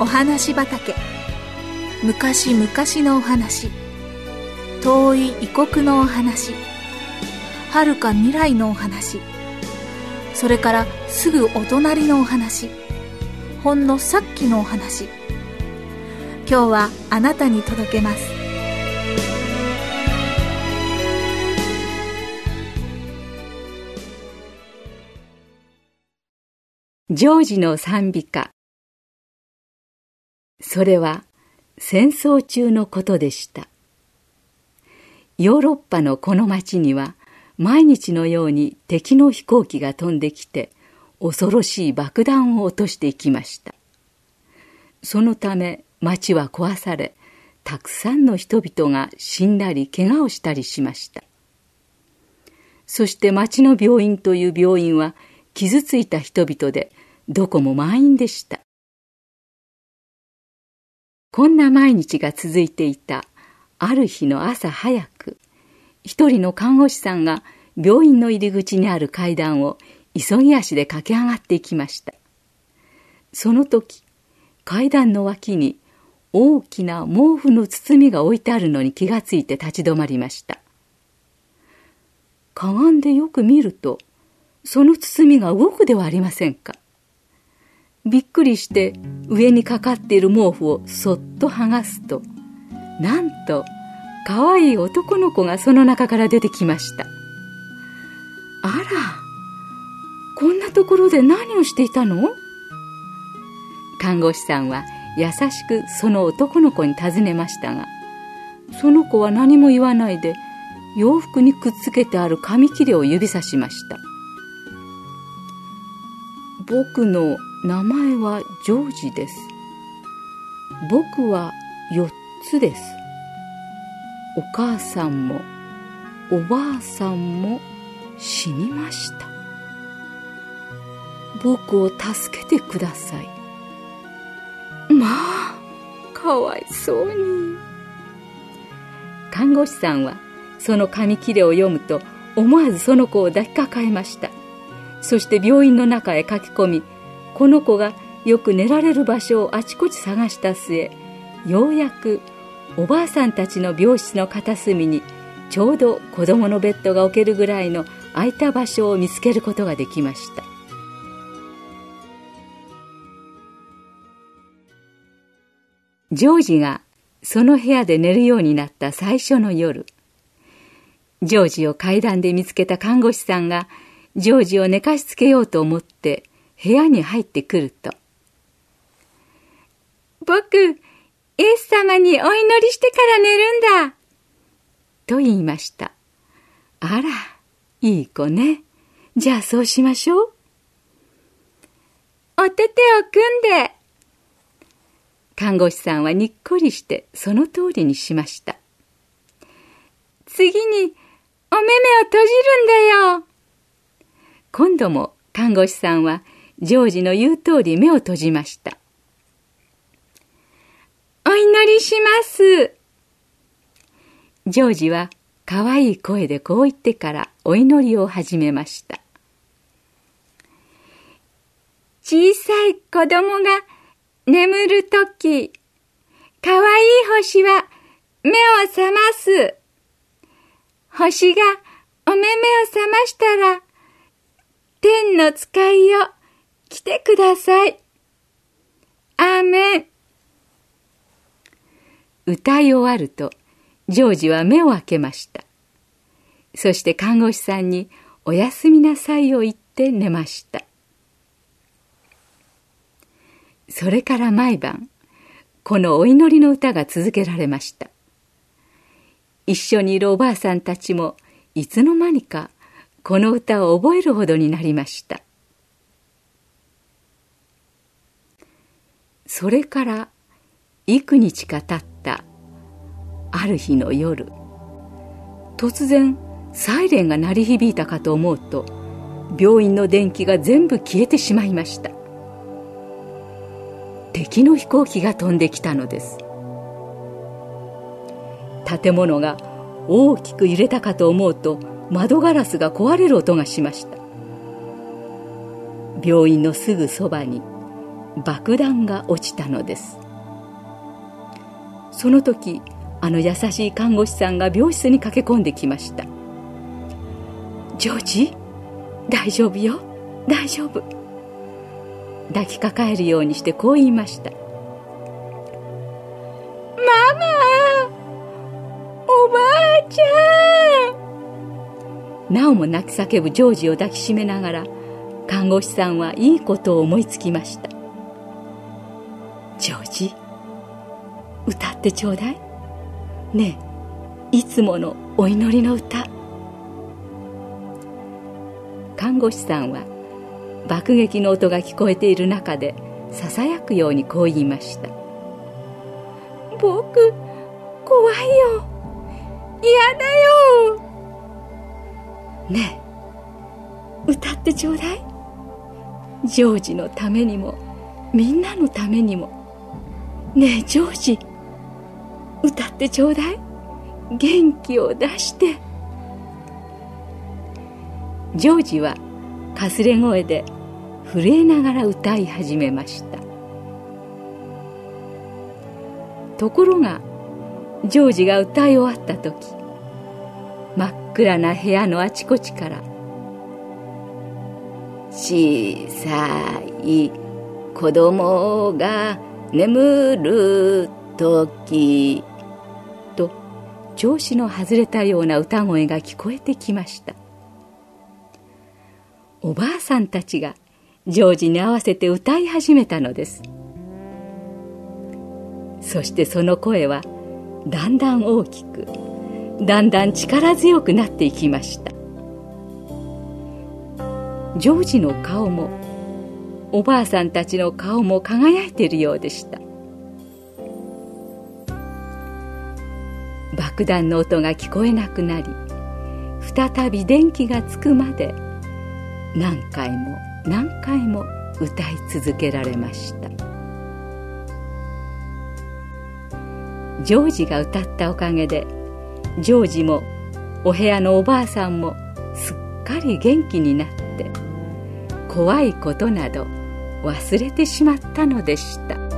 お話畑。昔々のお話。遠い異国のお話。遥か未来のお話。それからすぐお隣のお話。ほんのさっきのお話。今日はあなたに届けます。ジョージの賛美歌。それは戦争中のことでした。ヨーロッパのこの町には毎日のように敵の飛行機が飛んできて恐ろしい爆弾を落としていきました。そのため町は壊されたくさんの人々が死んだり怪我をしたりしました。そして町の病院という病院は傷ついた人々でどこも満員でした。こんな毎日が続いていたある日の朝早く、一人の看護師さんが病院の入り口にある階段を急ぎ足で駆け上がっていきました。その時、階段の脇に大きな毛布の包みが置いてあるのに気がついて立ち止まりました。かがんでよく見ると、その包みが動くではありませんか。びっくりして上にかかっている毛布をそっと剥がすとなんと可愛い男の子がその中から出てきました。あらこんなところで何をしていたの？看護師さんは優しくその男の子に尋ねましたがその子は何も言わないで洋服にくっつけてある紙切れを指さしました。僕の名前はジョージです。僕は4つです。お母さんもおばあさんも死にました。僕を助けてください。まあ、かわいそうに。看護師さんはその紙切れを読むと思わずその子を抱きかかえました。そして病院の中へ駆け込みこの子がよく寝られる場所をあちこち探した末ようやくおばあさんたちの病室の片隅にちょうど子供のベッドが置けるぐらいの空いた場所を見つけることができました。ジョージがその部屋で寝るようになった最初の夜ジョージを階段で見つけた看護師さんがジョージを寝かしつけようと思って部屋に入ってくると、僕、イエス様にお祈りしてから寝るんだと言いました。あら、いい子ね。じゃあそうしましょう。お手手を組んで。看護師さんはにっこりしてその通りにしました。次に、お目目を閉じるんだよ。今度も看護師さんはジョージの言う通り目を閉じました。お祈りします。ジョージは可愛い声でこう言ってからお祈りを始めました。小さい子供が眠るとき、可愛い星は目を覚ます。星がお目目を覚ましたら、天の使いを来てください。アーメン。歌い終わると、ジョージは目を開けました。そして看護師さんにおやすみなさいを言って寝ました。それから毎晩、このお祈りの歌が続けられました。一緒にいるおばあさんたちもいつの間にかこの歌を覚えるほどになりました。それから幾日か経った。ある日の夜突然サイレンが鳴り響いたかと思うと病院の電気が全部消えてしまいました。敵の飛行機が飛んできたのです。建物が大きく揺れたかと思うと窓ガラスが壊れる音がしました。病院のすぐそばに爆弾が落ちたのです。その時あの優しい看護師さんが病室に駆け込んできましたジョージ大丈夫よ？大丈夫？抱きかかえるようにしてこう言いましたママおばあちゃんなおも泣き叫ぶジョージを抱きしめながら看護師さんはいいことを思いつきましたジョージ歌ってちょうだい。ねえいつものお祈りの歌。看護師さんは爆撃の音が聞こえている中でささやくようにこう言いました僕怖いよ。嫌だよ。ねえ歌ってちょうだいジョージのためにもみんなのためにもねえジョージ。歌ってちょうだい。元気を出して。ジョージはかすれ声で震えながら歌い始めました。ところがジョージが歌い終わった時真っ暗な部屋のあちこちから「小さい子供が眠る時」と調子の外れたような歌声が聞こえてきました。おばあさんたちがジョージに合わせて歌い始めたのです。そしてその声はだんだん大きくだんだん力強くなっていきました。ジョージの顔もおばあさんたちの顔も輝いているようでした。爆弾の音が聞こえなくなり再び電気がつくまで何回も何回も歌い続けられました。ジョージが歌ったおかげでジョージもお部屋のおばあさんもすっかり元気になって怖いことなど忘れてしまったのでした。